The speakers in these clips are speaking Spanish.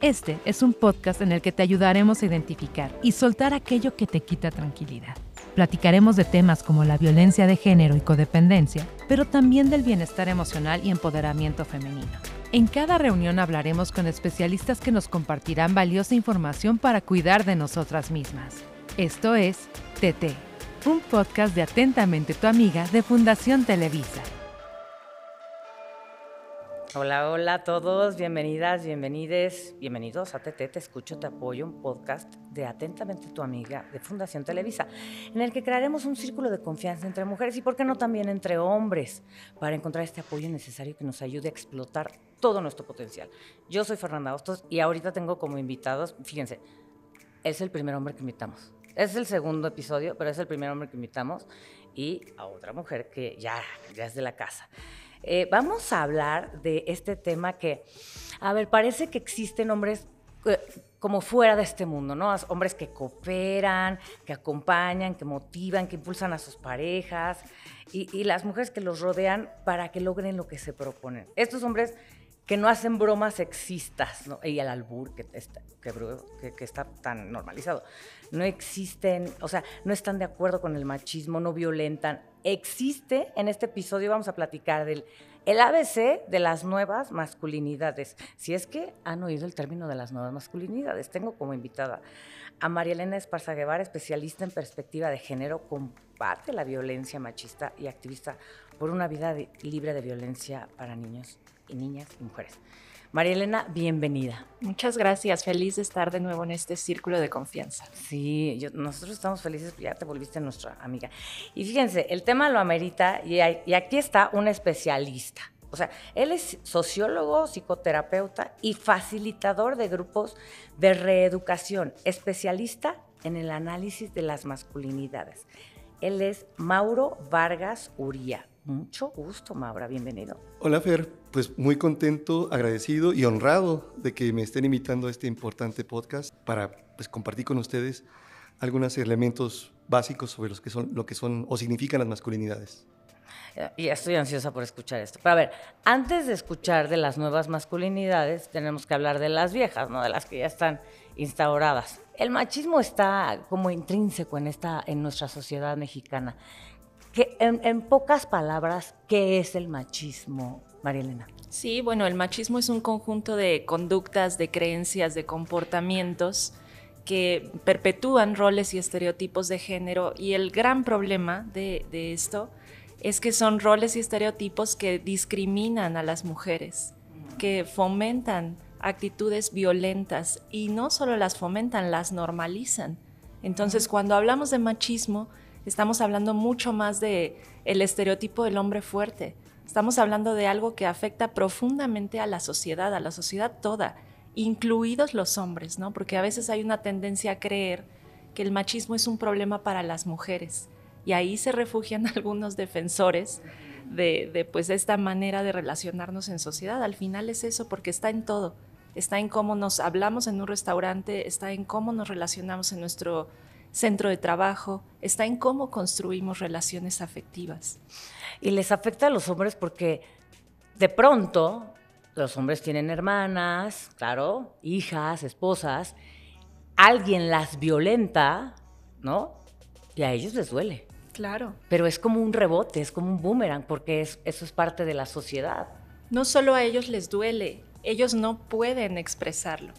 Este es un podcast en el que te ayudaremos a identificar y soltar aquello que te quita tranquilidad. Platicaremos de temas como la violencia de género y codependencia, pero también del bienestar emocional y empoderamiento femenino. En cada reunión hablaremos con especialistas que nos compartirán valiosa información para cuidar de nosotras mismas. Esto es TT, un podcast de Atentamente tu amiga de Fundación Televisa. Hola, hola a todos, bienvenidas, bienvenides, bienvenidos a TT, Te Escucho, Te Apoyo, un podcast de Atentamente tu Amiga de Fundación Televisa, en el que crearemos un círculo de confianza entre mujeres y, por qué no, también entre hombres, para encontrar este apoyo necesario que nos ayude a explotar todo nuestro potencial. Yo soy Fernanda Hostos y ahorita tengo como invitados, fíjense, es el primer hombre que invitamos. Es el segundo episodio, pero es el primer hombre que invitamos y a otra mujer que ya, ya es de la casa. Eh, vamos a hablar de este tema que, a ver, parece que existen hombres eh, como fuera de este mundo, ¿no? Hombres que cooperan, que acompañan, que motivan, que impulsan a sus parejas y, y las mujeres que los rodean para que logren lo que se proponen. Estos hombres que no hacen bromas sexistas, ¿no? y el albur que está, que, está tan normalizado. No existen, o sea, no están de acuerdo con el machismo, no violentan. Existe, en este episodio vamos a platicar del el ABC de las nuevas masculinidades. Si es que han oído el término de las nuevas masculinidades, tengo como invitada a María Elena Esparza Guevara, especialista en perspectiva de género, combate la violencia machista y activista por una vida libre de violencia para niños y niñas y mujeres. María Elena, bienvenida. Muchas gracias, feliz de estar de nuevo en este círculo de confianza. Sí, nosotros estamos felices, ya te volviste nuestra amiga. Y fíjense, el tema lo amerita y, y aquí está un especialista. O sea, él es sociólogo, psicoterapeuta y facilitador de grupos de reeducación, especialista en el análisis de las masculinidades. Él es Mauro Vargas Uría. Mucho gusto, Maura, bienvenido. Hola, Fer. Pues muy contento, agradecido y honrado de que me estén invitando a este importante podcast para pues, compartir con ustedes algunos elementos básicos sobre los que son, lo que son o significan las masculinidades. Y estoy ansiosa por escuchar esto. Pero a ver, antes de escuchar de las nuevas masculinidades, tenemos que hablar de las viejas, ¿no? De las que ya están instauradas. El machismo está como intrínseco en, esta, en nuestra sociedad mexicana en, pocas palabras, ¿qué es el machismo, María Elena? Sí, bueno, el machismo es un conjunto de conductas, de creencias, de comportamientos que perpetúan roles y estereotipos de género y el gran problema de, esto es que son roles y estereotipos que discriminan a las mujeres, que fomentan actitudes violentas y no solo las fomentan, las normalizan. Entonces, cuando hablamos de machismo, Estamos hablando mucho más de el estereotipo del hombre fuerte. Estamos hablando de algo que afecta profundamente a la sociedad, a la sociedad toda, incluidos los hombres, ¿no? Porque a veces hay una tendencia a creer que el machismo es un problema para las mujeres y ahí se refugian algunos defensores de, de pues esta manera de relacionarnos en sociedad. Al final es eso porque está en todo. Está en cómo nos hablamos en un restaurante, está en cómo nos relacionamos en nuestro centro de trabajo, está en cómo construimos relaciones afectivas. Y les afecta a los hombres porque de pronto los hombres tienen hermanas, claro, hijas, esposas, alguien las violenta, ¿no? Y a ellos les duele. Claro. Pero es como un rebote, es como un boomerang, porque eso es parte de la sociedad. No solo a ellos les duele, ellos no pueden expresarlo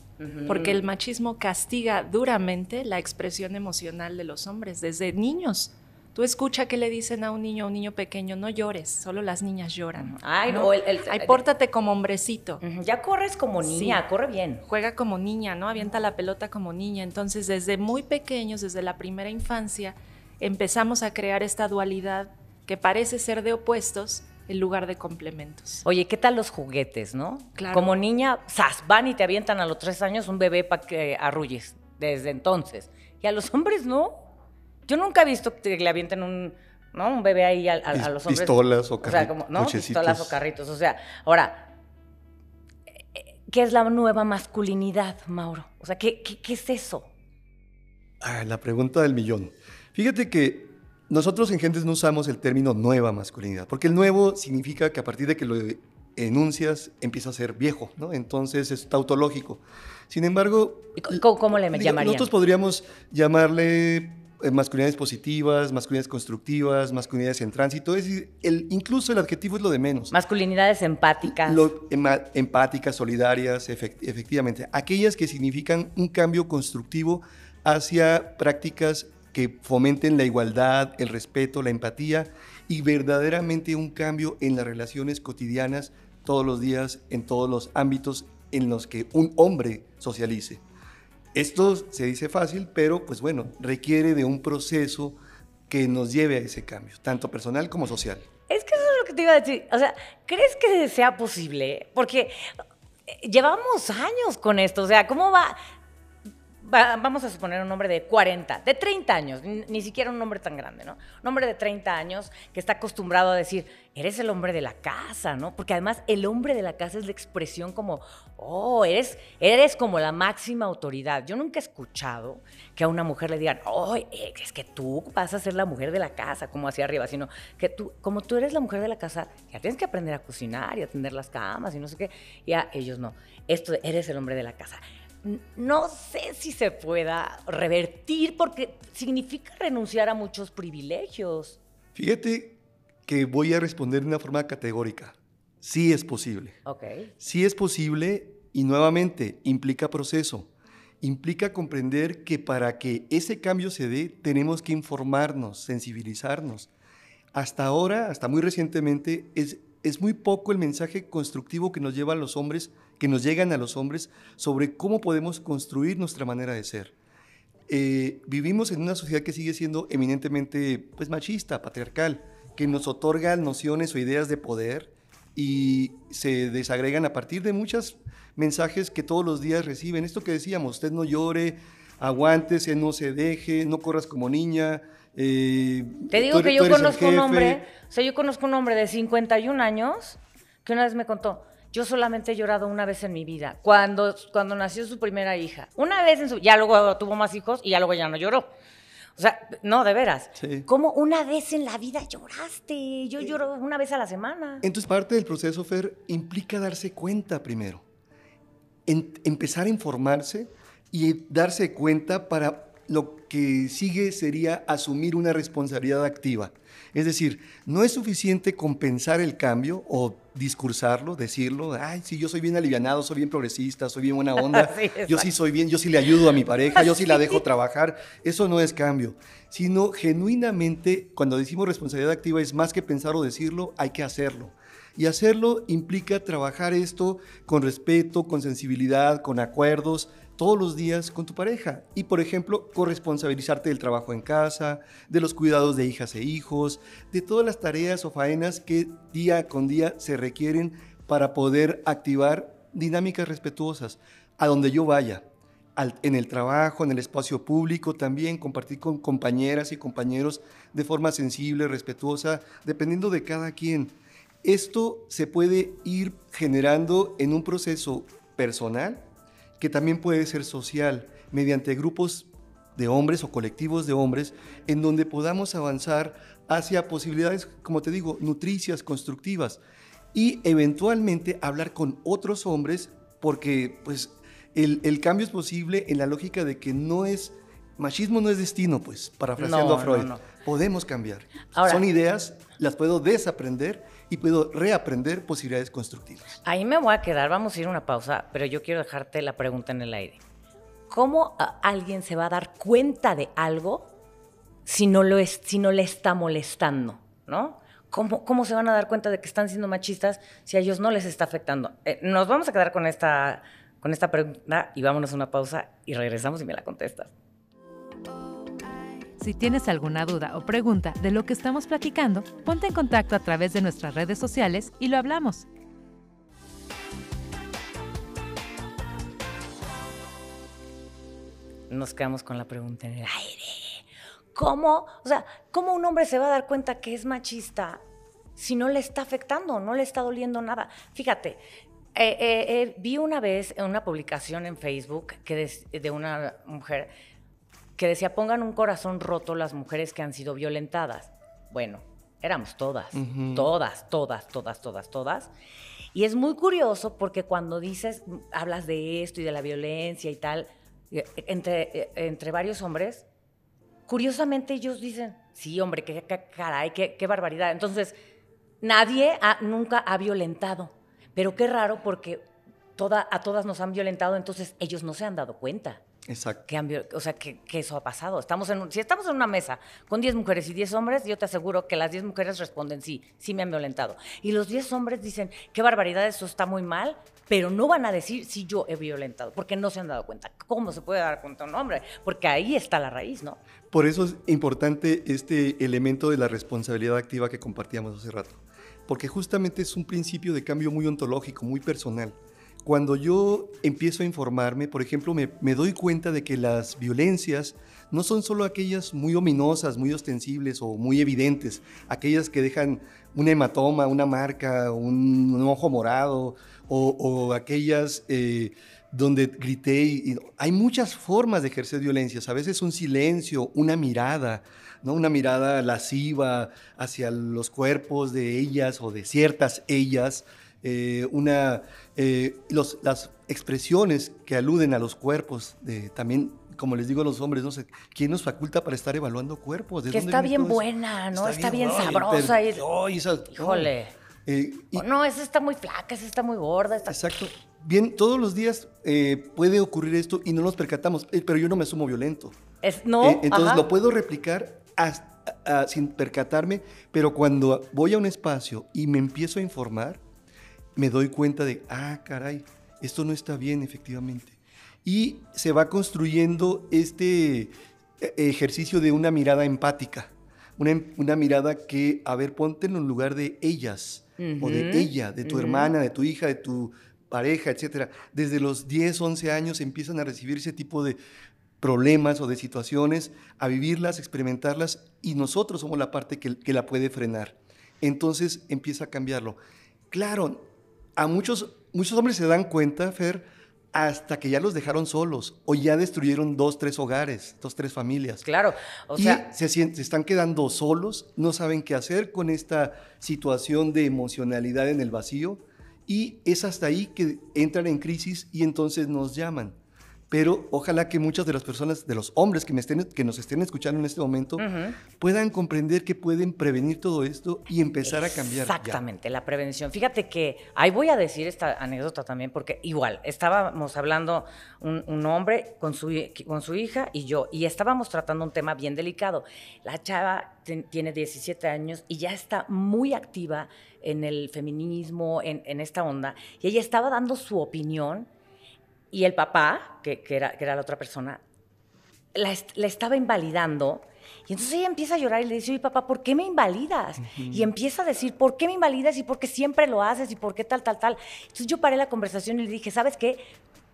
porque el machismo castiga duramente la expresión emocional de los hombres desde niños. Tú escucha que le dicen a un niño, a un niño pequeño, no llores, solo las niñas lloran. Ay, no, el, Ay, pórtate como hombrecito. Ya corres como niña, corre bien. Juega como niña, ¿no? Avienta la pelota como niña. Entonces, desde muy pequeños, desde la primera infancia, empezamos a crear esta dualidad que parece ser de opuestos, en lugar de complementos. Oye, ¿qué tal los juguetes, no? Claro. Como niña, ¡zas! van y te avientan a los tres años un bebé para que arrulles desde entonces. Y a los hombres no. Yo nunca he visto que le avienten un, ¿no? un bebé ahí a, los hombres. Pistolas o, carritos. O sea, como, ¿no? Pistolas o carritos. O sea, ahora, ¿qué es la nueva masculinidad, Mauro? O sea, ¿qué, qué, es eso? Ah, la pregunta del millón. Fíjate que nosotros en Gentes no usamos el término nueva masculinidad, porque el nuevo significa que a partir de que lo enuncias empieza a ser viejo, ¿no? Entonces es tautológico. Sin embargo, ¿cómo, le llamarían? Nosotros podríamos llamarle eh, masculinidades positivas, masculinidades constructivas, masculinidades en tránsito. Es decir, el, incluso el adjetivo es lo de menos. Masculinidades empáticas. empáticas, solidarias, efectivamente. Aquellas que significan un cambio constructivo hacia prácticas que fomenten la igualdad, el respeto, la empatía y verdaderamente un cambio en las relaciones cotidianas todos los días, en todos los ámbitos en los que un hombre socialice. Esto se dice fácil, pero pues bueno, requiere de un proceso que nos lleve a ese cambio, tanto personal como social. Es que eso es lo que te iba a decir. O sea, ¿crees que sea posible? Porque eh, llevamos años con esto. O sea, ¿cómo va? Vamos a suponer un hombre de 40, de 30 años, ni, siquiera un hombre tan grande, ¿no? Un hombre de 30 años que está acostumbrado a decir, eres el hombre de la casa, ¿no? Porque además el hombre de la casa es la expresión como, oh, eres, eres como la máxima autoridad. Yo nunca he escuchado que a una mujer le digan, oh, es que tú vas a ser la mujer de la casa, como hacia arriba, sino que tú, como tú eres la mujer de la casa, ya tienes que aprender a cocinar y atender las camas y no sé qué. Y a ellos no. Esto, eres el hombre de la casa no sé si se pueda revertir porque significa renunciar a muchos privilegios. Fíjate que voy a responder de una forma categórica. Sí es posible. Ok. Sí es posible y nuevamente implica proceso. Implica comprender que para que ese cambio se dé tenemos que informarnos, sensibilizarnos. Hasta ahora, hasta muy recientemente, es, es muy poco el mensaje constructivo que nos lleva a los hombres que nos llegan a los hombres sobre cómo podemos construir nuestra manera de ser. Eh, vivimos en una sociedad que sigue siendo eminentemente pues, machista, patriarcal, que nos otorga nociones o ideas de poder y se desagregan a partir de muchos mensajes que todos los días reciben. Esto que decíamos, usted no llore, aguántese, no se deje, no corras como niña. Eh, Te digo que yo conozco un hombre, o sea, yo conozco un hombre de 51 años que una vez me contó, yo solamente he llorado una vez en mi vida, cuando, cuando nació su primera hija. Una vez en su... Ya luego tuvo más hijos y ya luego ya no lloró. O sea, no, de veras. Sí. ¿Cómo una vez en la vida lloraste? Yo lloro una vez a la semana. Entonces, parte del proceso, Fer, implica darse cuenta primero. empezar a informarse y darse cuenta para lo que sigue sería asumir una responsabilidad activa. Es decir, no es suficiente compensar el cambio o discursarlo, decirlo, ay, sí, yo soy bien alivianado, soy bien progresista, soy bien buena onda, yo sí soy bien, yo sí le ayudo a mi pareja, yo sí la dejo trabajar. Eso no es cambio, sino genuinamente, cuando decimos responsabilidad activa, es más que pensar o decirlo, hay que hacerlo. Y hacerlo implica trabajar esto con respeto, con sensibilidad, con acuerdos, todos los días con tu pareja y, por ejemplo, corresponsabilizarte del trabajo en casa, de los cuidados de hijas e hijos, de todas las tareas o faenas que día con día se requieren para poder activar dinámicas respetuosas a donde yo vaya, en el trabajo, en el espacio público también, compartir con compañeras y compañeros de forma sensible, respetuosa, dependiendo de cada quien. Esto se puede ir generando en un proceso personal, que también puede ser social, mediante grupos de hombres o colectivos de hombres, en donde podamos avanzar hacia posibilidades, como te digo, nutricias, constructivas, y eventualmente hablar con otros hombres, porque pues el, cambio es posible en la lógica de que no es, machismo no es destino, pues, parafraseando a Freud. Podemos cambiar. Son ideas, las puedo desaprender y puedo reaprender posibilidades constructivas. Ahí me voy a quedar, vamos a ir a una pausa, pero yo quiero dejarte la pregunta en el aire. ¿Cómo alguien se va a dar cuenta de algo si no, lo es, si no le está molestando? ¿no? ¿Cómo, ¿Cómo se van a dar cuenta de que están siendo machistas si a ellos no les está afectando? Eh, nos vamos a quedar con esta, con esta pregunta y vámonos a una pausa y regresamos y me la contestas. Si tienes alguna duda o pregunta de lo que estamos platicando, ponte en contacto a través de nuestras redes sociales y lo hablamos. Nos quedamos con la pregunta en el aire. ¿Cómo, o sea, cómo un hombre se va a dar cuenta que es machista si no le está afectando, no le está doliendo nada? Fíjate, eh, eh, eh, vi una vez en una publicación en Facebook que de una mujer que decía pongan un corazón roto las mujeres que han sido violentadas. Bueno, éramos todas, todas, todas, todas, todas, todas. Y es muy curioso porque cuando dices, hablas de esto y de la violencia y tal, eh, entre, eh, entre varios hombres, curiosamente ellos dicen, sí, hombre, qué, caray, qué, qué, barbaridad. Entonces, nadie nunca ha violentado. Pero qué raro porque toda, a todas nos han violentado, entonces ellos no se han dado cuenta. Exacto. Que o sea, que, eso ha pasado. Estamos en, si estamos en una mesa con 10 mujeres y 10 hombres, yo te aseguro que las 10 mujeres responden sí, sí me han violentado. Y los 10 hombres dicen, qué barbaridad, eso está muy mal, pero no van a decir si yo he violentado, porque no se han dado cuenta. ¿Cómo se puede dar cuenta un hombre? Porque ahí está la raíz, ¿no? Por eso es importante este elemento de la responsabilidad activa que compartíamos hace rato, porque justamente es un principio de cambio muy ontológico, muy personal. Cuando yo empiezo a informarme, por ejemplo, me, doy cuenta de que las violencias no son solo aquellas muy ominosas, muy ostensibles o muy evidentes, aquellas que dejan un hematoma, una marca, un, ojo morado, o, aquellas eh, donde grité. Hay muchas formas de ejercer violencias, a veces un silencio, una mirada, ¿no? una mirada lasciva hacia los cuerpos de ellas o de ciertas ellas. Eh, una, eh, las expresiones que aluden a los cuerpos, de, también, como les digo a los hombres, no sé, ¿quién nos faculta para estar evaluando cuerpos? que está bien buena, ¿no? Está, bien, sabrosa. Híjole. Eh, no, esa está muy flaca, esa está muy gorda. Exacto. Bien, todos los días puede ocurrir esto y no nos percatamos, pero yo no me asumo violento. Es, no. entonces lo puedo replicar sin percatarme, pero cuando voy a un espacio y me empiezo a informar, me doy cuenta de, ah, caray, esto no está bien efectivamente. Y se va construyendo este eh, ejercicio de una mirada empática, una, una mirada que, a ver, ponte en el lugar de ellas, o de ella, de tu hermana, de tu hija, de tu pareja, etc. Desde los 10, 11 años empiezan a recibir ese tipo de problemas o de situaciones, a vivirlas, experimentarlas, y nosotros somos la parte que, que la puede frenar. Entonces empieza a cambiarlo. Claro, a muchos, muchos hombres se dan cuenta, Fer, hasta que ya los dejaron solos o ya destruyeron dos, tres hogares, dos, tres familias. Claro, o y sea... Se, se están quedando solos, no saben qué hacer con esta situación de emocionalidad en el vacío y es hasta ahí que entran en crisis y entonces nos llaman pero ojalá que muchas de las personas, de los hombres que, me estén, que nos estén escuchando en este momento, puedan comprender que pueden prevenir todo esto y empezar a cambiar. Exactamente, la prevención. Fíjate que ahí voy a decir esta anécdota también, porque igual, estábamos hablando un, hombre con su, con su hija y yo, y estábamos tratando un tema bien delicado. La chava tiene 17 años y ya está muy activa en el feminismo, en, en esta onda, y ella estaba dando su opinión y el papá, que, era, que era la otra persona, la, estaba invalidando. Y entonces ella empieza a llorar y le dice, oye papá, ¿por qué me invalidas? Y empieza a decir, ¿por qué me invalidas? Y por qué siempre lo haces y por qué tal, tal, tal. Entonces yo paré la conversación y le dije, ¿sabes qué?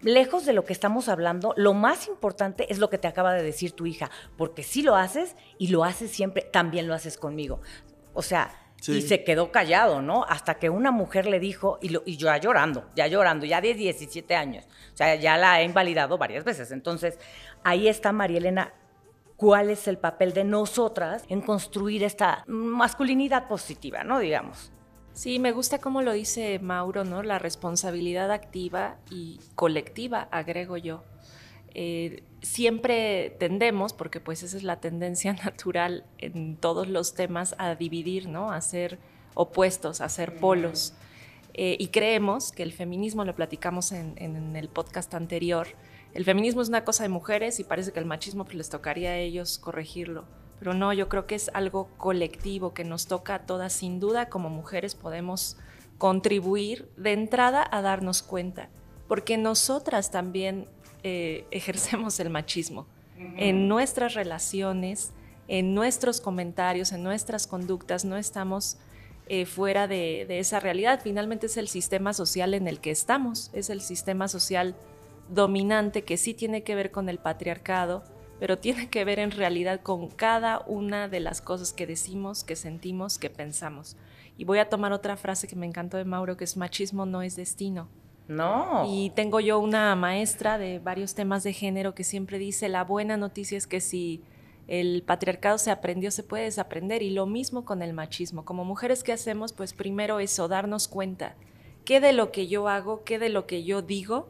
Lejos de lo que estamos hablando, lo más importante es lo que te acaba de decir tu hija, porque si lo haces y lo haces siempre, también lo haces conmigo. O sea, y se quedó callado, ¿no? Hasta que una mujer le dijo, y, lo, y yo ya llorando, ya llorando, ya de 17 años, o sea, ya la he invalidado varias veces. Entonces, ahí está María Elena. ¿Cuál es el papel de nosotras en construir esta masculinidad positiva, ¿no? Digamos. Sí, me gusta cómo lo dice Mauro, ¿no? La responsabilidad activa y colectiva, agrego yo. Eh, siempre tendemos, porque pues esa es la tendencia natural en todos los temas, a dividir, ¿no? A ser opuestos, a ser polos. Eh, y creemos que el feminismo, lo platicamos en, el podcast anterior, el feminismo es una cosa de mujeres y parece que el machismo pues, les tocaría a ellos corregirlo. Pero no, yo creo que es algo colectivo que nos toca a todas. Sin duda, como mujeres podemos contribuir de entrada a darnos cuenta, porque nosotras también eh, ejercemos el machismo en nuestras relaciones, en nuestros comentarios, en nuestras conductas, no estamos eh, fuera de, esa realidad. Finalmente es el sistema social en el que estamos, es el sistema social dominante que sí tiene que ver con el patriarcado, pero tiene que ver en realidad con cada una de las cosas que decimos, que sentimos, que pensamos. Y voy a tomar otra frase que me encantó de Mauro, que es machismo no es destino. No. Y tengo yo una maestra de varios temas de género que siempre dice, la buena noticia es que si el patriarcado se aprendió, se puede desaprender. Y lo mismo con el machismo. Como mujeres, ¿qué hacemos? Pues primero eso, darnos cuenta qué de lo que yo hago, qué de lo que yo digo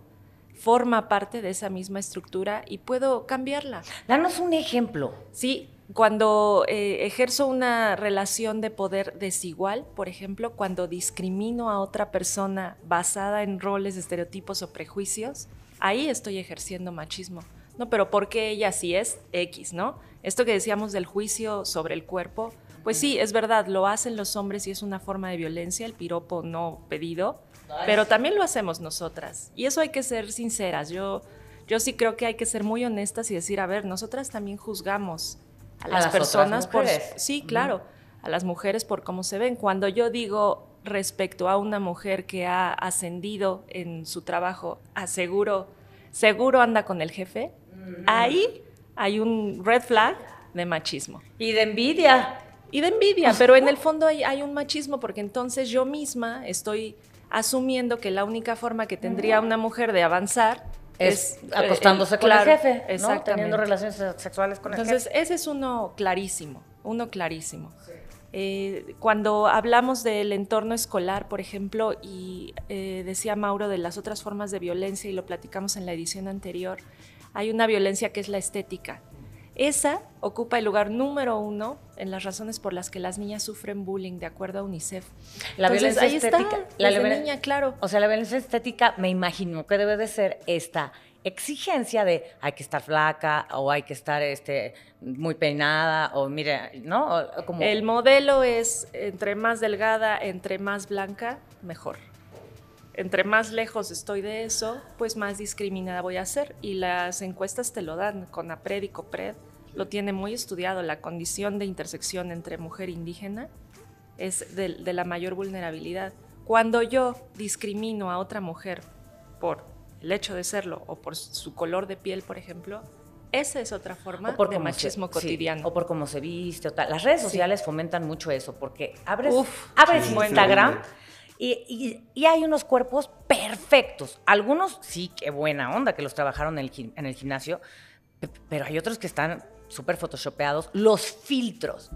forma parte de esa misma estructura y puedo cambiarla. Danos un ejemplo. Sí, cuando eh, ejerzo una relación de poder desigual, por ejemplo, cuando discrimino a otra persona basada en roles, estereotipos o prejuicios, ahí estoy ejerciendo machismo. No, pero ¿por qué ella sí es X, no? Esto que decíamos del juicio sobre el cuerpo, pues sí, es verdad, lo hacen los hombres y es una forma de violencia, el piropo no pedido, pero también lo hacemos nosotras. Y eso hay que ser sinceras. Yo, yo sí creo que hay que ser muy honestas y decir, a ver, nosotras también juzgamos a las, personas por... Sí, claro, a las mujeres por cómo se ven. Cuando yo digo respecto a una mujer que ha ascendido en su trabajo, aseguro, seguro anda con el jefe, ahí hay un red flag de machismo. Y de envidia. Y de envidia, pero en el fondo hay, hay un machismo porque entonces yo misma estoy asumiendo que la única forma que tendría una mujer de avanzar es, eh, acostándose con el jefe, teniendo relaciones sexuales con Entonces, el jefe. ese es uno clarísimo, uno clarísimo. Eh, cuando hablamos del entorno escolar, por ejemplo, y eh, decía Mauro de las otras formas de violencia, y lo platicamos en la edición anterior, hay una violencia que es la estética. Esa ocupa el lugar número uno en las razones por las que las niñas sufren bullying, de acuerdo a UNICEF. La violencia ahí estética. Está, la niña, claro. O sea, la violencia estética, me imagino que debe de ser esta exigencia de hay que estar flaca o hay que estar este, muy peinada o mire, ¿no? Como... El modelo es entre más delgada, entre más blanca, mejor entre más lejos estoy de eso, pues más discriminada voy a ser. Y las encuestas te lo dan, con APRED y COPRED lo tiene muy estudiado, la condición de intersección entre mujer indígena es de, la mayor vulnerabilidad. Cuando yo discrimino a otra mujer por el hecho de serlo o por su color de piel, por ejemplo, esa es otra forma de machismo cotidiano. o por cómo se viste. O tal. Las redes sociales fomentan mucho eso, porque abres, abres Instagram y, hay unos cuerpos perfectos. Algunos sí, qué buena onda que los trabajaron en el, en el gimnasio, pero hay otros que están súper photoshopeados. Los filtros.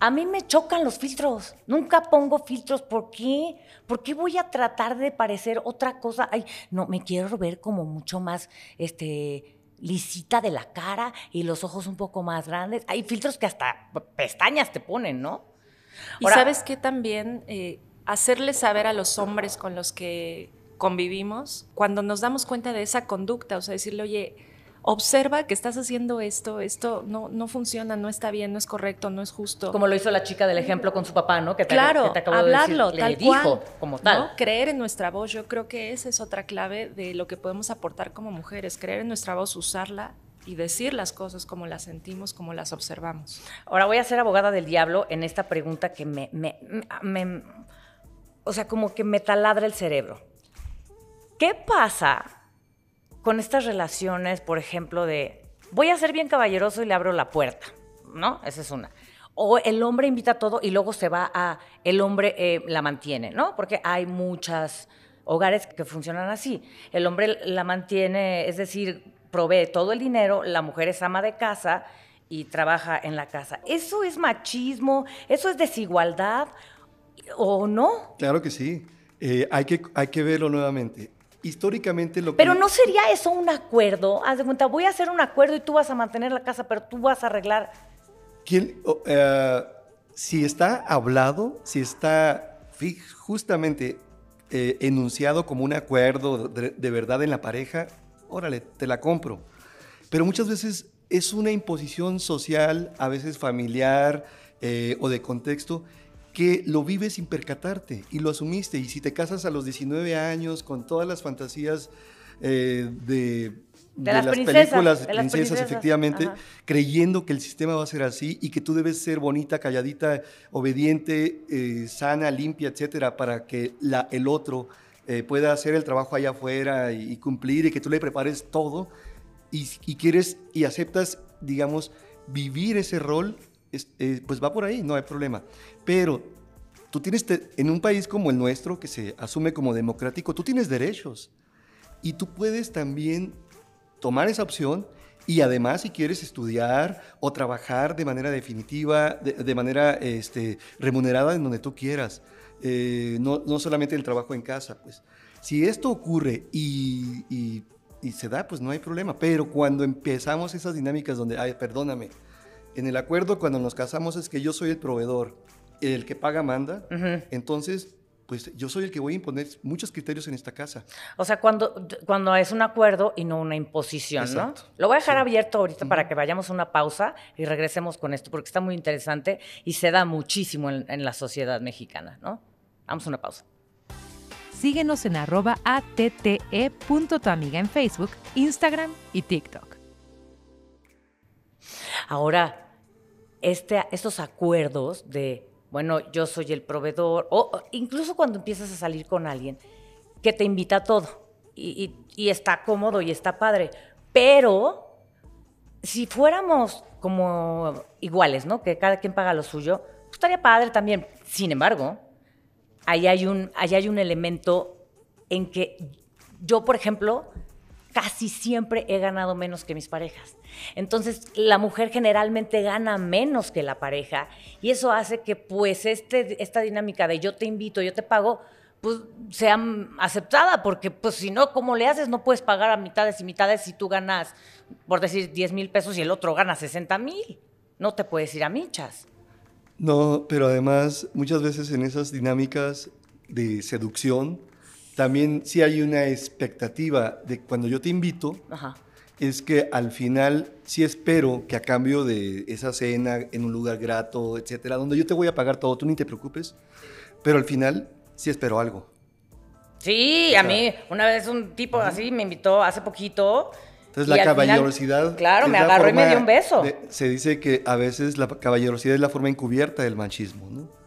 A mí me chocan los filtros. Nunca pongo filtros. ¿Por qué? ¿Por qué voy a tratar de parecer otra cosa? Ay, no, me quiero ver como mucho más, este, lisita de la cara y los ojos un poco más grandes. Hay filtros que hasta pestañas te ponen, ¿no? y sabes que también eh, hacerle saber a los hombres con los que convivimos, cuando nos damos cuenta de esa conducta, o sea, decirle, oye, observa que estás haciendo esto, esto no, no funciona, no está bien, no es correcto, no es justo. Como lo hizo la chica del ejemplo con su papá, ¿no? Que te, claro, hablarlo, de tal le dijo como tal. Creer en nuestra voz, yo creo que esa es otra clave de lo que podemos aportar como mujeres, creer en nuestra voz, usarla y decir las cosas como las sentimos, como las observamos. Ahora voy a ser abogada del diablo en esta pregunta que me, me, me o sea, como que me taladra el cerebro. ¿Qué pasa con estas relaciones, por ejemplo, de voy a ser bien caballeroso y le abro la puerta? ¿No? Esa es una. O el hombre invita todo y luego se va a, el hombre eh, la mantiene, ¿no? Porque hay muchos hogares que funcionan así. El hombre la mantiene, es decir, provee todo el dinero, la mujer es ama de casa y trabaja en la casa. ¿Eso es machismo? ¿Eso es desigualdad? ¿O no? Claro que sí. Eh, hay, que, hay que verlo nuevamente. Históricamente lo Pero no sería eso un acuerdo. Haz de cuenta, voy a hacer un acuerdo y tú vas a mantener la casa, pero tú vas a arreglar. ¿Quién, eh, si está hablado, si está justamente eh, enunciado como un acuerdo de, de verdad en la pareja, órale, te la compro. Pero muchas veces es una imposición social, a veces familiar o de contexto, que lo vives sin percatarte y lo asumiste. Y si te casas a los 19 años con todas las fantasías eh, de, las, películas de princesas, efectivamente, creyendo que el sistema va a ser así y que tú debes ser bonita, calladita, obediente, eh, sana, limpia, etcétera, para que la, el otro eh, pueda hacer el trabajo allá afuera y, cumplir y que tú le prepares todo y, y quieres y aceptas, digamos, vivir ese rol eh, pues va por ahí, no hay problema. Pero tú tienes, en un país como el nuestro, que se asume como democrático, tú tienes derechos. Y tú puedes también tomar esa opción y además si quieres estudiar o trabajar de manera definitiva, de, manera este, remunerada en donde tú quieras. eh, no, no, solamente el trabajo en casa, pues. Si esto ocurre y, y, y, se da, pues no hay problema. Pero cuando empezamos esas dinámicas donde, ay, perdóname, en el acuerdo cuando nos casamos es que yo soy el proveedor, el que paga manda, entonces pues yo soy el que voy a imponer muchos criterios en esta casa. O sea, cuando, cuando es un acuerdo y no una imposición, ¿no? Lo voy a dejar abierto ahorita para que vayamos a una pausa y regresemos con esto, porque está muy interesante y se da muchísimo en, la sociedad mexicana, ¿no? Vamos a una pausa. Síguenos en arroba atte.tuamiga en Facebook, Instagram y TikTok. Ahora, este, estos acuerdos de bueno, yo soy el proveedor, o incluso cuando empiezas a salir con alguien que te invita a todo y, está cómodo y está padre, pero si fuéramos como iguales, ¿no? Que cada quien paga lo suyo, pues estaría padre también. Sin embargo, hay un, ahí hay un elemento en que yo, por ejemplo, casi siempre he ganado menos que mis parejas. Entonces, la mujer generalmente gana menos que la pareja y eso hace que pues este, esta dinámica de yo te invito, yo te pago, pues sea aceptada, porque pues si no, ¿cómo le haces? No puedes pagar a mitades y mitades si tú ganas, por decir, 10 mil pesos y el otro gana 60 mil. No te puedes ir a michas. No, pero además muchas veces en esas dinámicas de seducción, también sí hay una expectativa de cuando yo te invito, es que al final sí espero que a cambio de esa cena en un lugar grato, etcétera, donde yo te voy a pagar todo, tú ni te preocupes, pero al final sí espero algo. Sí, a mí una vez un tipo así me invitó hace poquito. Entonces la caballerosidad. claro, me agarró y me dio un beso. se dice que a veces la caballerosidad es la forma encubierta del machismo, ¿no?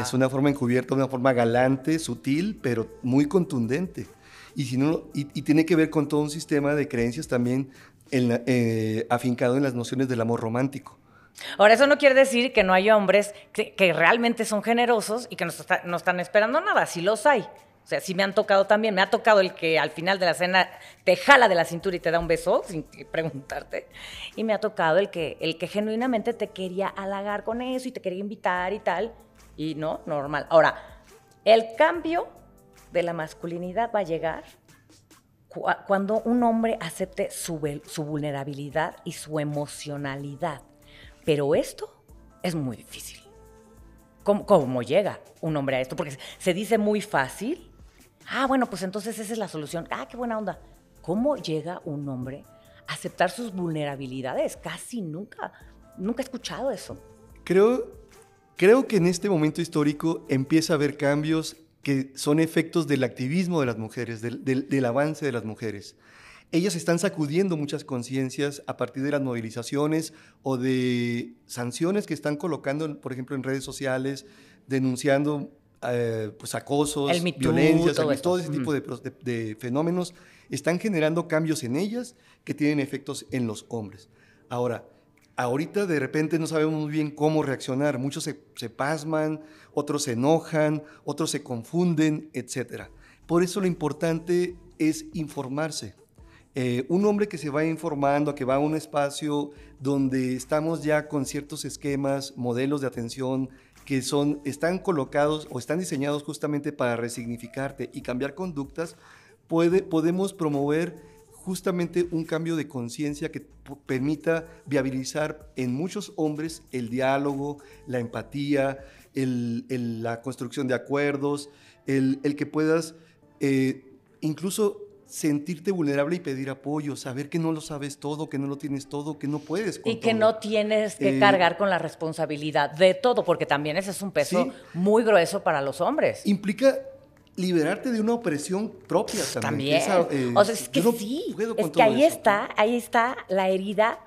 Es una forma encubierta, una forma galante, sutil, pero muy contundente. Y, si no, y, tiene que ver con todo un sistema de creencias también eh, afincado en las nociones del amor romántico. Ahora, eso no quiere decir que no hay hombres que, realmente son generosos y que no, no, están esperando nada, sí los hay. O sea, sí me han tocado también, me ha tocado el que al final de la cena te jala de la cintura y te da un beso sin preguntarte. Y me ha tocado el que, el que genuinamente te quería halagar con eso y te quería invitar y tal y no, normal. Ahora, el cambio de la masculinidad va a llegar cuando un hombre acepte su, vulnerabilidad y su emocionalidad. Pero esto es muy difícil. ¿Cómo, ¿Cómo, llega un hombre a esto? Porque se dice muy fácil. Ah, bueno, pues entonces esa es la solución. Ah, qué buena onda. ¿Cómo llega un hombre a aceptar sus vulnerabilidades? Casi nunca. Nunca he escuchado eso. Creo Creo que en este momento histórico empieza a haber cambios que son efectos del activismo de las mujeres, del, avance de las mujeres. Ellas están sacudiendo muchas conciencias a partir de las movilizaciones o de sanciones que están colocando, por ejemplo, en redes sociales, denunciando eh, pues, acosos, violencias, todo, ese tipo de, de fenómenos, están generando cambios en ellas que tienen efectos en los hombres. Ahora, ahorita de repente no sabemos muy bien cómo reaccionar. Muchos se, pasman, otros se enojan, otros se confunden, etc. Por eso lo importante es informarse. Eh, un hombre que se va informando, que va a un espacio donde estamos ya con ciertos esquemas, modelos de atención que son, están colocados o están diseñados justamente para resignificarte y cambiar conductas, puede, podemos promover justamente un cambio de conciencia que permita viabilizar en muchos hombres el diálogo, la empatía, la construcción de acuerdos, el, que puedas eh, incluso sentirte vulnerable y pedir apoyo, saber que no lo sabes todo, que no lo tienes todo, que no puedes. y que no tienes que eh, cargar con la responsabilidad de todo, porque también ese es un peso muy grueso para los hombres. Implica liberarte de una opresión propia también. Eh, o sea, es que sí, es que ahí está, ahí está la herida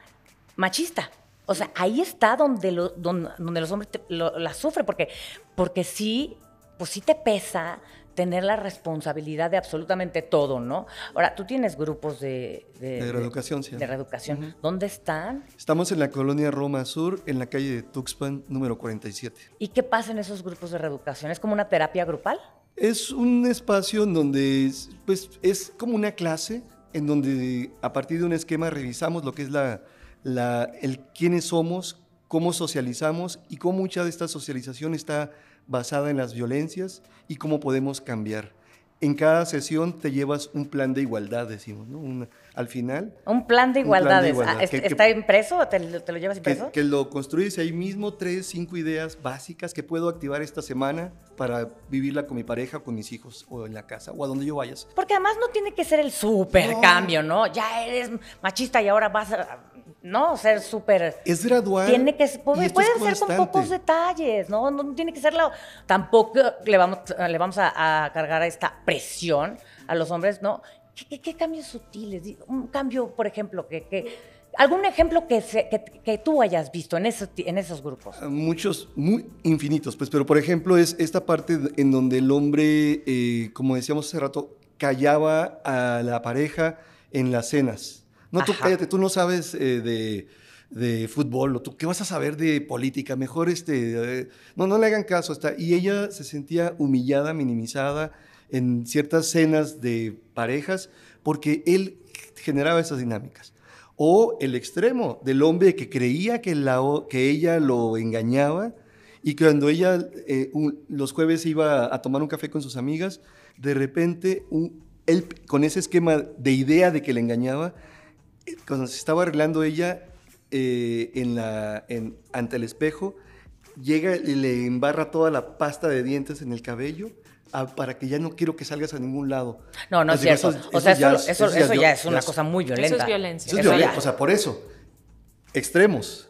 machista. O sea, ahí está donde, donde, los hombres la sufren, porque, porque sí, pues sí te pesa tener la responsabilidad de absolutamente todo, ¿no? Ahora, tú tienes grupos de... De, reeducación, sí. De reeducación. ¿Dónde están? Estamos en la colonia Roma Sur, en la calle de Tuxpan, número 47. ¿Y qué pasa en esos grupos de reeducación? ¿Es como una terapia grupal? Es un espacio en donde pues, es como una clase, en donde a partir de un esquema revisamos lo que es la, la, el quiénes somos, cómo socializamos y cómo mucha de esta socialización está basada en las violencias y cómo podemos cambiar. En cada sesión te llevas un plan de igualdad, decimos, ¿no? Al final. Un plan de Un plan de igualdades. igualdad, Ah, ¿est- que- que- ¿Está impreso o te, lo- te lo llevas impreso? que lo construyes ahí mismo, tres, cinco ideas básicas que puedo activar esta semana para vivirla con mi pareja, con mis hijos, o en la casa, o a donde yo vayas. Porque además no tiene que ser el súper No. cambio, ¿no? Ya eres machista y ahora vas a, no, ser súper... Es gradual. Tiene que puede- pueden ser con pocos detalles, ¿no? No tiene que ser la tampoco le vamos le vamos a, a cargar esta presión a los hombres, ¿no? ¿Qué, qué- qué cambios sutiles? Un cambio, por ejemplo, que, que algún ejemplo que, se- que, que tú hayas visto en esos ti- en esos grupos. Muchos, muy infinitos, pues, pero por ejemplo es esta parte en donde el hombre, eh, como decíamos hace rato, callaba a la pareja en las cenas. No, tú Ajá. cállate, tú no sabes eh, de, de fútbol, o tú qué vas a saber de política, mejor este, eh, no, no le hagan caso. Está. Y ella se sentía humillada, minimizada en ciertas cenas de parejas porque él generaba esas dinámicas. O el extremo del hombre que creía que, la, que ella lo engañaba y que cuando ella eh, un- los jueves iba a tomar un café con sus amigas, de repente un- él con ese esquema de idea de que le engañaba, cuando se estaba arreglando ella eh, en la, en- ante el espejo, llega y le embarra toda la pasta de dientes en el cabello ah, para que ya no quiero que salgas a ningún lado. No, no es cierto. eso- o sea, eso ya eso, es- eso, eso ya eso es ya viol- es una ya cosa muy violenta. Eso es violencia. Eso es Eso ya. violento, o sea, por eso. Extremos.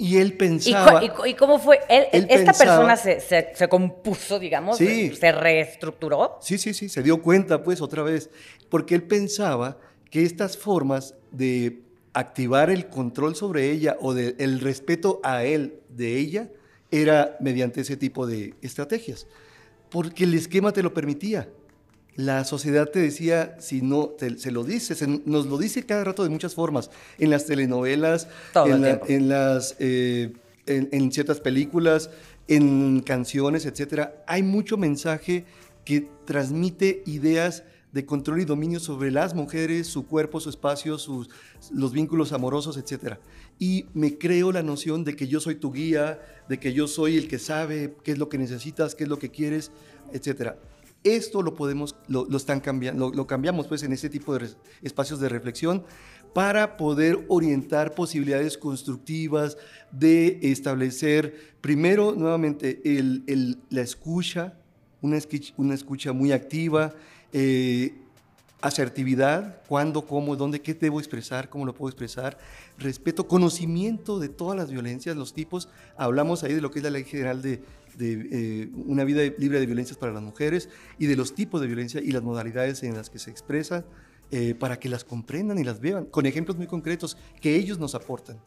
Y él ¿Y, pensaba... y cómo fue? Él- Él ¿Esta pensaba- persona se, se- se compuso, digamos? Sí. ¿Se reestructuró? Sí, sí, sí, se dio cuenta pues otra vez, porque él pensaba que estas formas de activar el control sobre ella o de, el respeto a él de ella era mediante ese tipo de estrategias, porque el esquema te lo permitía. La sociedad te decía, si no, te- se lo dice, se- nos lo dice cada rato de muchas formas, en las telenovelas, en, la- tiempo. en las, eh, en, en ciertas películas, en canciones, etcétera. Hay mucho mensaje que transmite ideas de control y dominio sobre las mujeres, su cuerpo, su espacio, sus, los vínculos amorosos, etcétera. Y me creo la noción de que yo soy tu guía, de que yo soy el que sabe qué es lo que necesitas, qué es lo que quieres, etcétera. Esto lo podemos, lo, lo están cambiando, lo, cambiamos pues en este tipo de espacios de reflexión para poder orientar posibilidades constructivas de establecer, primero, nuevamente, el- el- la escucha, una escucha, una escucha muy activa, eh, asertividad, cuándo, cómo, dónde, qué debo expresar, cómo lo puedo expresar, respeto, conocimiento de todas las violencias, los tipos. Hablamos ahí de lo que es la ley general de, de, eh, una vida libre de violencias para las mujeres y de los tipos de violencia y las modalidades en las que se expresan eh, para que las comprendan y las vean, con ejemplos muy concretos que ellos nos aportan.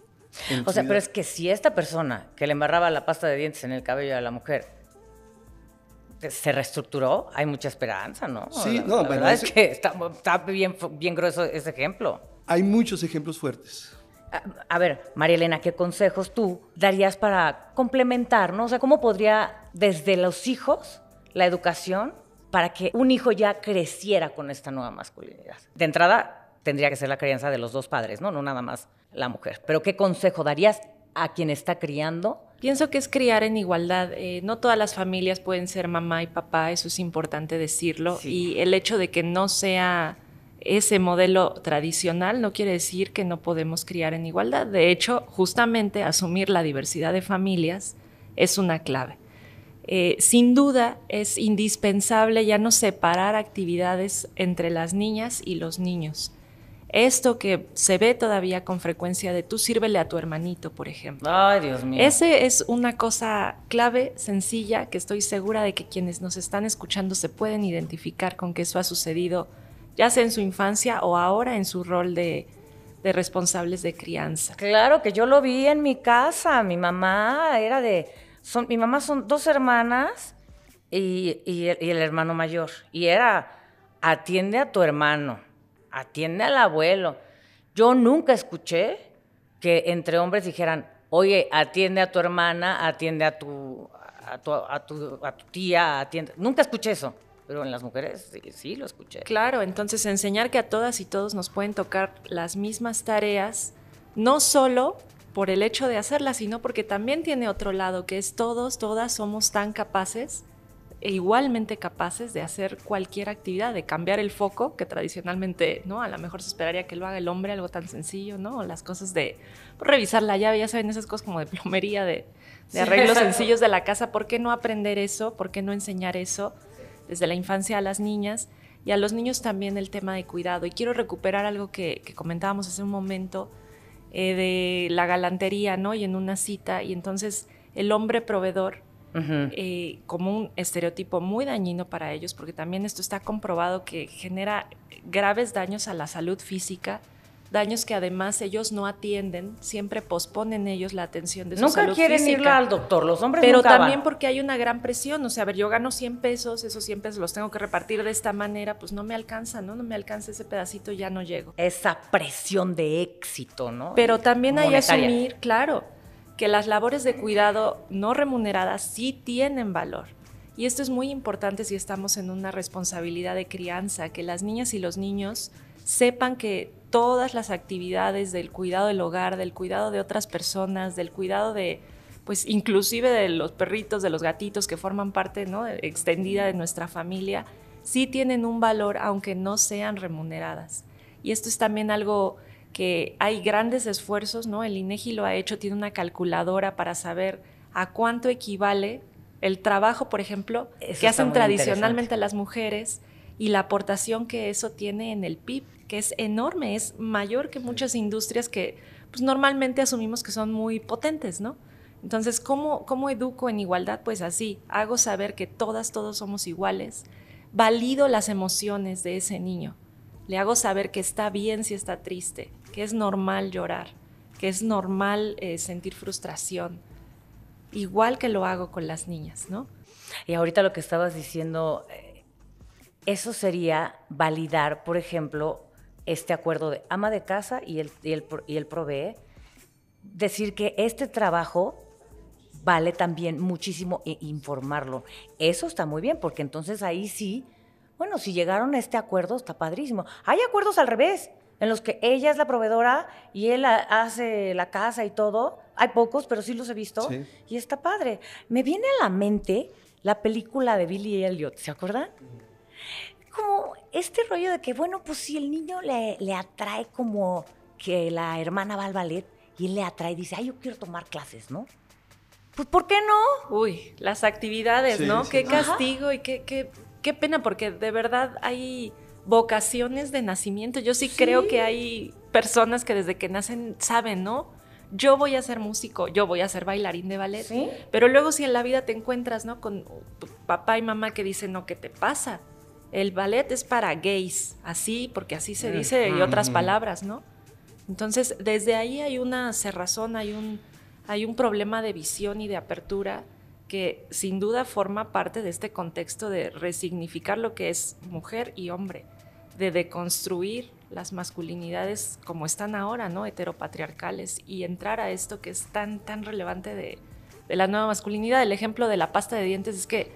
O sea, vida. pero es que si esta persona que le embarraba la pasta de dientes en el cabello a la mujer se reestructuró, hay mucha esperanza, ¿no? Sí, la, no, la bueno, verdad es que está, está bien, bien grueso ese ejemplo. Hay muchos ejemplos fuertes. A, a ver, María Elena, ¿qué consejos tú darías para complementar, ¿no? O sea, ¿cómo podría desde los hijos la educación para que un hijo ya creciera con esta nueva masculinidad? De entrada, tendría que ser la crianza de los dos padres, ¿no? No nada más la mujer. Pero ¿qué consejo darías a quien está criando? Pienso que es criar en igualdad. Eh, no todas las familias pueden ser mamá y papá, eso es importante decirlo. Sí. Y el hecho de que no sea ese modelo tradicional no quiere decir que no podemos criar en igualdad. De hecho, justamente asumir la diversidad de familias es una clave. Eh, sin duda es indispensable ya no separar actividades entre las niñas y los niños. Esto que se ve todavía con frecuencia de tú sírvele a tu hermanito, por ejemplo. Ay, Dios mío. Ese es una cosa clave, sencilla, que estoy segura de que quienes nos están escuchando se pueden identificar con que eso ha sucedido, ya sea en su infancia o ahora en su rol de, de responsables de crianza. Claro que yo lo vi en mi casa. Mi mamá era de. Son, mi mamá son dos hermanas y, y el, y el hermano mayor. Y era: atiende a tu hermano, atiende al abuelo. Yo nunca escuché que entre hombres dijeran: oye, atiende a tu hermana, atiende a tu, a tu, a tu, tía, atiende. Nunca escuché eso. Pero en las mujeres sí, sí lo escuché. Claro, entonces enseñar que a todas y todos nos pueden tocar las mismas tareas, no solo por el hecho de hacerla, sino porque también tiene otro lado, que es todos, todas somos tan capaces e igualmente capaces de hacer cualquier actividad, de cambiar el foco, que tradicionalmente, ¿no? A lo mejor se esperaría que lo haga el hombre, algo tan sencillo, ¿no? O las cosas de revisar la llave, ya saben, esas cosas como de plomería, de, arreglos sencillos de la casa. ¿Por qué no aprender eso? ¿Por qué no enseñar eso desde la infancia a las niñas? Y a los niños también el tema de cuidado. Y quiero recuperar algo que, comentábamos hace un momento eh, de la galantería, ¿no? Y en una cita, y entonces el hombre proveedor eh, como un estereotipo muy dañino para ellos, porque también esto está comprobado que genera graves daños a la salud física, daños que además ellos no atienden, siempre posponen ellos la atención de su nunca salud quieren ir al doctor, los hombres Pero nunca también porque hay una gran presión, o sea, a ver, yo gano 100 pesos, esos 100 pesos los tengo que repartir de esta manera, pues no me alcanza, ¿no? No me alcanza ese pedacito, ya no llego. Esa presión de éxito, ¿no? Pero también hay que asumir, claro, que las labores de cuidado no remuneradas sí tienen valor. Y esto es muy importante si estamos en una responsabilidad de crianza, que las niñas y los niños sepan que todas las actividades del cuidado del hogar, del cuidado de otras personas, del cuidado de, pues inclusive de los perritos, de los gatitos que forman parte ¿no? extendida de nuestra familia, sí tienen un valor aunque no sean remuneradas. Y esto es también algo que hay grandes esfuerzos, ¿no? El INEGI lo ha hecho, tiene una calculadora para saber a cuánto equivale el trabajo, por ejemplo, que hacen tradicionalmente las mujeres y la aportación que eso tiene en el PIB, que es enorme, es mayor que muchas industrias que pues, normalmente asumimos que son muy potentes, ¿no? Entonces, ¿cómo, ¿cómo educo en igualdad? Pues así, hago saber que todas, todos somos iguales, valido las emociones de ese niño, le hago saber que está bien si está triste, que es normal llorar, que es normal eh, sentir frustración, igual que lo hago con las niñas, ¿no? Y ahorita lo que estabas diciendo, eh, eso sería validar, por ejemplo, este acuerdo de ama de casa y el, y el, y el provee, decir que este trabajo vale también muchísimo e informarlo. Eso está muy bien, porque entonces ahí sí, bueno, si llegaron a este acuerdo, está padrísimo. Hay acuerdos al revés en los que ella es la proveedora y él hace la casa y todo. Hay pocos, pero sí los he visto. Y está padre. Me viene a la mente la película de Billy Elliot, ¿se acuerdan? Como este rollo de que, bueno, pues si el niño le, le atrae como que la hermana va al ballet y él le atrae y dice, ay, yo quiero tomar clases, ¿no? Pues, ¿por qué no? Uy, las actividades, ¿no? Qué castigo y qué, qué, qué pena, porque de verdad hay vocaciones de nacimiento. Yo sí, creo que hay personas que desde que nacen saben, ¿no? Yo voy a ser músico, yo voy a ser bailarín de ballet. Pero luego si en la vida te encuentras, ¿no? Con tu papá y mamá que dicen, no, ¿qué te pasa? El ballet es para gays, así, porque así se dice y otras palabras, ¿no? Entonces, desde ahí hay una cerrazón, hay un, hay un problema de visión y de apertura que sin duda forma parte de este contexto de resignificar lo que es mujer y hombre, de deconstruir las masculinidades como están ahora, ¿no? Heteropatriarcales, y entrar a esto que es tan, tan relevante de, la nueva masculinidad. El ejemplo de la pasta de dientes es que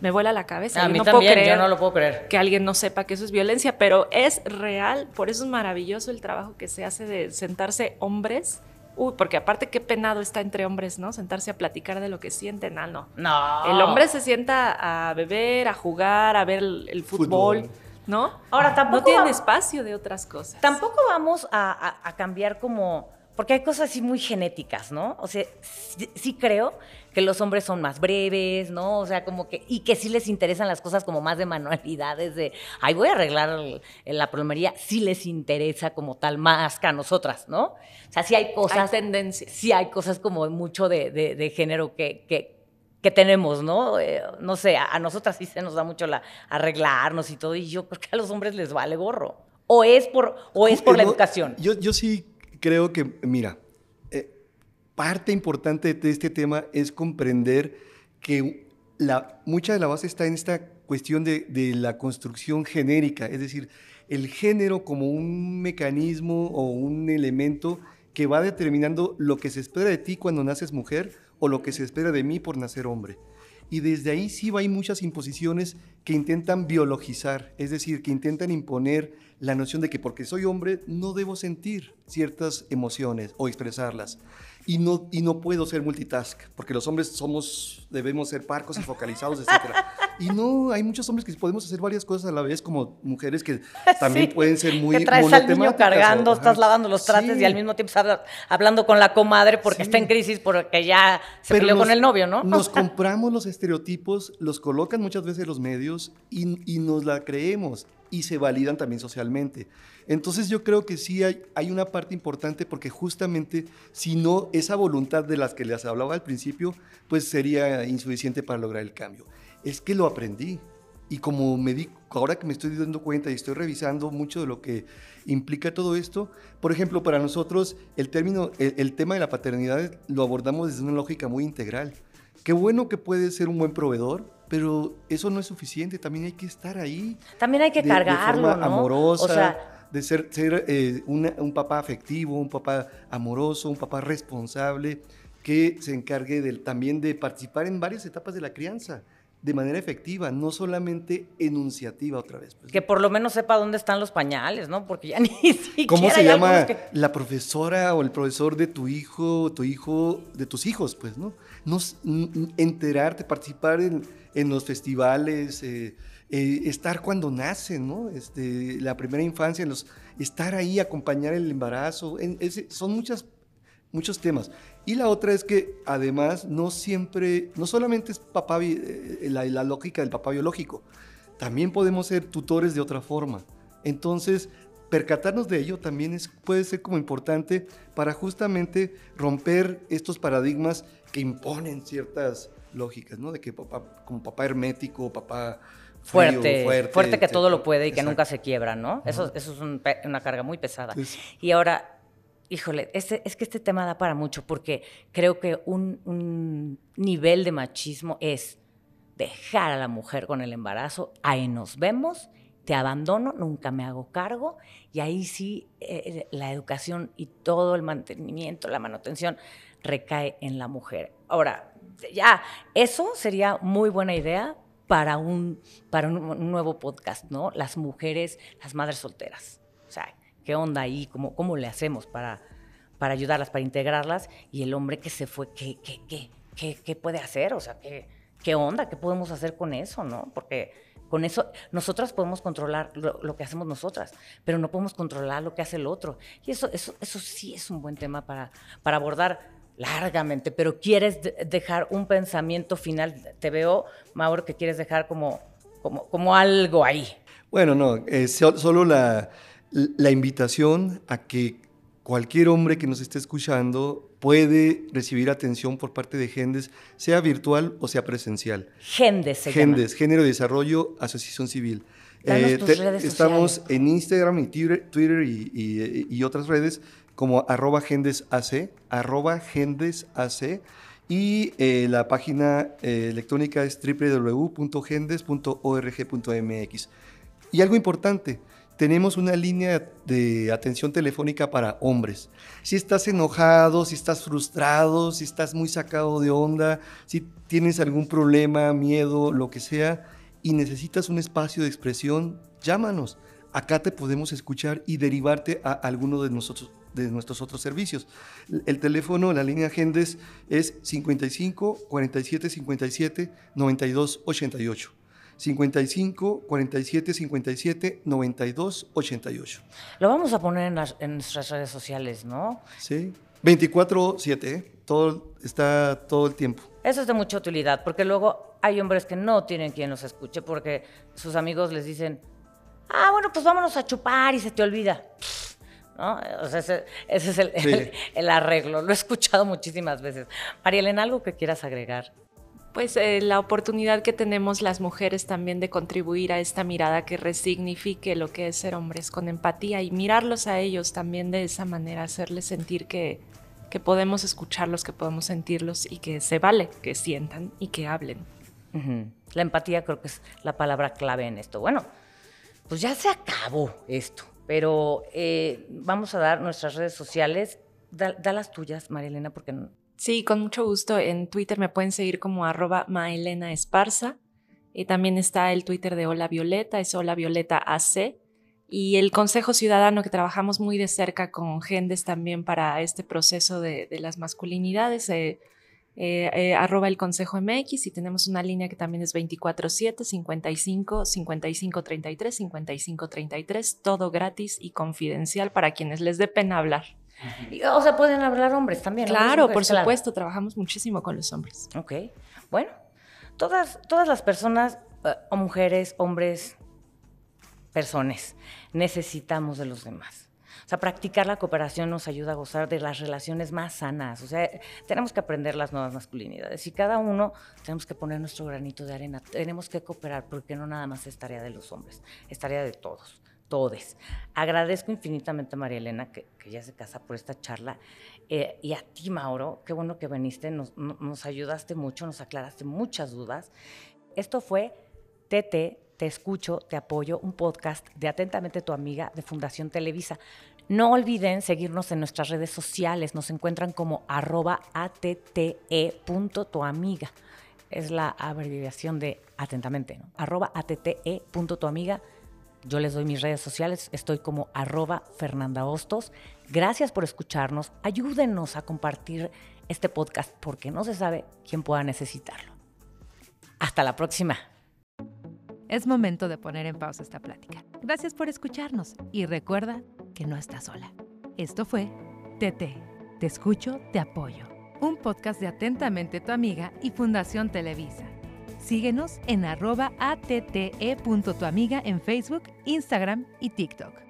me vuela la cabeza. A mí no también, puedo creer yo no lo puedo creer. Que alguien no sepa que eso es violencia, pero es real, por eso es maravilloso el trabajo que se hace de sentarse hombres Uy, porque aparte qué penado está entre hombres, ¿no? Sentarse a platicar de lo que sienten. Ah, no. No. El hombre se sienta a beber, a jugar, a ver el, fútbol, ¿no? Ahora tampoco. No tiene espacio de otras cosas. Tampoco vamos a cambiar como porque hay cosas así muy genéticas, ¿no? O sea, sí, creo que los hombres son más breves, ¿no? O sea, como que, y que sí les interesan las cosas como más de manualidades, de, ay, voy a arreglar la plomería, sí les interesa como tal más que a nosotras, ¿no? O sea, sí hay cosas. Hay tendencias. Sí hay cosas como mucho de, género que, que, tenemos, ¿no? Eh, no sé, a, nosotras sí se nos da mucho la arreglarnos y todo, y yo creo que a los hombres les vale gorro. O es por, o es por la educación. Yo, yo sí creo que, mira, eh, parte importante de este tema es comprender que la, mucha de la base está en esta cuestión de, de, la construcción genérica, es decir, el género como un mecanismo o un elemento que va determinando lo que se espera de ti cuando naces mujer o lo que se espera de mí por nacer hombre. Y desde ahí sí hay muchas imposiciones que intentan biologizar, es decir, que intentan imponer la noción de que porque soy hombre no debo sentir ciertas emociones o expresarlas. Y no, y no puedo ser multitask, porque los hombres somos, debemos ser parcos y focalizados, etc. Y no, hay muchos hombres que podemos hacer varias cosas a la vez, como mujeres que también pueden ser muy Que traes al niño cargando, estás lavando los trastes y al mismo tiempo estás hablando con la comadre porque está en crisis, porque ya se peleó con el novio, ¿no? Nos compramos los estereotipos, los colocan muchas veces los medios y, y nos la creemos y se validan también socialmente. Entonces yo creo que sí hay, una parte importante porque justamente si no esa voluntad de las que les hablaba al principio, pues sería insuficiente para lograr el cambio. Es que lo aprendí y como me di, ahora que me estoy dando cuenta y estoy revisando mucho de lo que implica todo esto, por ejemplo, para nosotros el término, el, el tema de la paternidad lo abordamos desde una lógica muy integral. Qué bueno que puede ser un buen proveedor, pero eso no es suficiente, también hay que estar ahí. También hay que de, cargarlo, de forma ¿no? amorosa, O sea, de ser, ser eh, una- un papá afectivo, un papá amoroso, un papá responsable, que se encargue del- también de participar en varias etapas de la crianza de manera efectiva, no solamente enunciativa otra vez. pues. que por lo menos sepa dónde están los pañales, ¿no? Porque ya ni siquiera ¿Cómo se llama que- la profesora o el profesor de tu hijo, tu hijo, de tus hijos, pues, ¿no? no enterarte, participar en, en los festivales, eh, eh, estar cuando nacen, ¿no? Este, la primera infancia, los, estar ahí, acompañar el embarazo, en ese- son muchas, muchos temas. Y la otra es que además no siempre, no solamente es papá, eh, la, la lógica del papá biológico, también podemos ser tutores de otra forma. Entonces, percatarnos de ello también es, puede ser como importante para justamente romper estos paradigmas que imponen ciertas lógicas, ¿no? De que papá, como papá hermético, papá frío, fuerte, fuerte, fuerte, que todo lo puede y que Exacto. nunca se quiebra, ¿no? Eso, eso es un una carga muy pesada. Entonces- Y ahora, híjole, este, es que este tema da para mucho porque creo que un, un nivel de machismo es dejar a la mujer con el embarazo, ahí nos vemos, te abandono, nunca me hago cargo y ahí sí eh, la educación y todo el mantenimiento, la manutención recae en la mujer. Ahora, ya, eso sería muy buena idea para un, para un, nuevo podcast, ¿no? Las mujeres, las madres solteras. O sea, ¿qué onda ahí? ¿Cómo, cómo le hacemos para, para ayudarlas, para integrarlas? Y el hombre que se fue, ¿qué, qué, qué, qué, qué puede hacer? O sea, ¿qué, ¿qué onda? ¿Qué podemos hacer con eso, no? Porque con eso, nosotras podemos controlar lo, lo que hacemos nosotras, pero no podemos controlar lo que hace el otro. Y eso, eso, eso sí es un buen tema para, para abordar largamente, pero quieres de- dejar un pensamiento final. Te veo, Mauro, que quieres dejar como, como, como algo ahí. Bueno, no, eh, so- solo la, la invitación a que cualquier hombre que nos esté escuchando puede recibir atención por parte de Gendes, sea virtual o sea presencial. Gendes se llama. Gendes, Género de Desarrollo, Asociación Civil. Danos Eh, tus te- redes estamos en Instagram y Twitter, Twitter y, y- y otras redes como arroba gendesac, arroba gendesac, y eh, la página eh, electrónica es www.gendes.org.mx. Y algo importante, tenemos una línea de atención telefónica para hombres. Si estás enojado, si estás frustrado, si estás muy sacado de onda, si tienes algún problema, miedo, lo que sea, y necesitas un espacio de expresión, llámanos. Acá te podemos escuchar y derivarte a alguno de nosotros de nuestros otros servicios. El teléfono, la línea Gendes es 55 47 57 92 88. 55 47 57 92 88. Lo vamos a poner en, las- en nuestras redes sociales, ¿no? ¿Sí? 24-7, ¿eh? Todo, está todo el tiempo. Eso es de mucha utilidad, porque luego hay hombres que no tienen quien los escuche porque sus amigos les dicen, ah, bueno, pues vámonos a chupar y se te olvida. ¿No? O sea, ese, ese es el, Sí. el- el arreglo. Lo he escuchado muchísimas veces. María Elena, ¿algo que quieras agregar? Pues eh, la oportunidad que tenemos las mujeres también de contribuir a esta mirada que resignifique lo que es ser hombres con empatía y mirarlos a ellos también de esa manera, hacerles sentir que, que podemos escucharlos, que podemos sentirlos y que se vale que sientan y que hablen. La empatía creo que es la palabra clave en esto. Bueno, pues ya se acabó esto, pero eh, vamos a dar nuestras redes sociales. Da, las tuyas, María Elena, porque Sí, con mucho gusto. En Twitter me pueden seguir como arroba Maelena Esparza. Y también está el Twitter de Hola Violeta, es Hola Violeta AC. Y el Consejo Ciudadano, que trabajamos muy de cerca con Gendes también para este proceso de, las masculinidades, eh, eh, eh, arroba el Consejo MX y tenemos una línea que también es 24-7, 55 55 33 55 33, todo gratis y confidencial para quienes les dé pena hablar. O sea, pueden hablar hombres también. Claro, por supuesto, trabajamos muchísimo con los hombres. Ok, bueno, todas, todas las personas, o mujeres, hombres, personas, necesitamos de los demás. O sea, practicar la cooperación nos ayuda a gozar de las relaciones más sanas. O sea, tenemos que aprender las nuevas masculinidades y cada uno tenemos que poner nuestro granito de arena. Tenemos que cooperar porque no nada más es tarea de los hombres, es tarea de todos, todes. Agradezco infinitamente a María Elena que, ya se casa por esta charla eh, y a ti, Mauro, qué bueno que viniste, nos, nos ayudaste mucho, nos aclaraste muchas dudas. Esto fue TT te escucho, te apoyo, un podcast de Atentamente tu amiga de Fundación Televisa. No olviden seguirnos en nuestras redes sociales, nos encuentran como arroba amiga. Es la abreviación de atentamente, ¿no? arroba amiga. Yo les doy mis redes sociales, estoy como arroba Fernanda Hostos. Gracias por escucharnos, ayúdenos a compartir este podcast porque no se sabe quién pueda necesitarlo. Hasta la próxima. Es momento de poner en pausa esta plática. Gracias por escucharnos y recuerda que no estás sola. Esto fue TT. Te escucho, te apoyo. Un podcast de Atentamente tu amiga y Fundación Televisa. Síguenos en arroba atte.tuamiga en Facebook, Instagram y TikTok.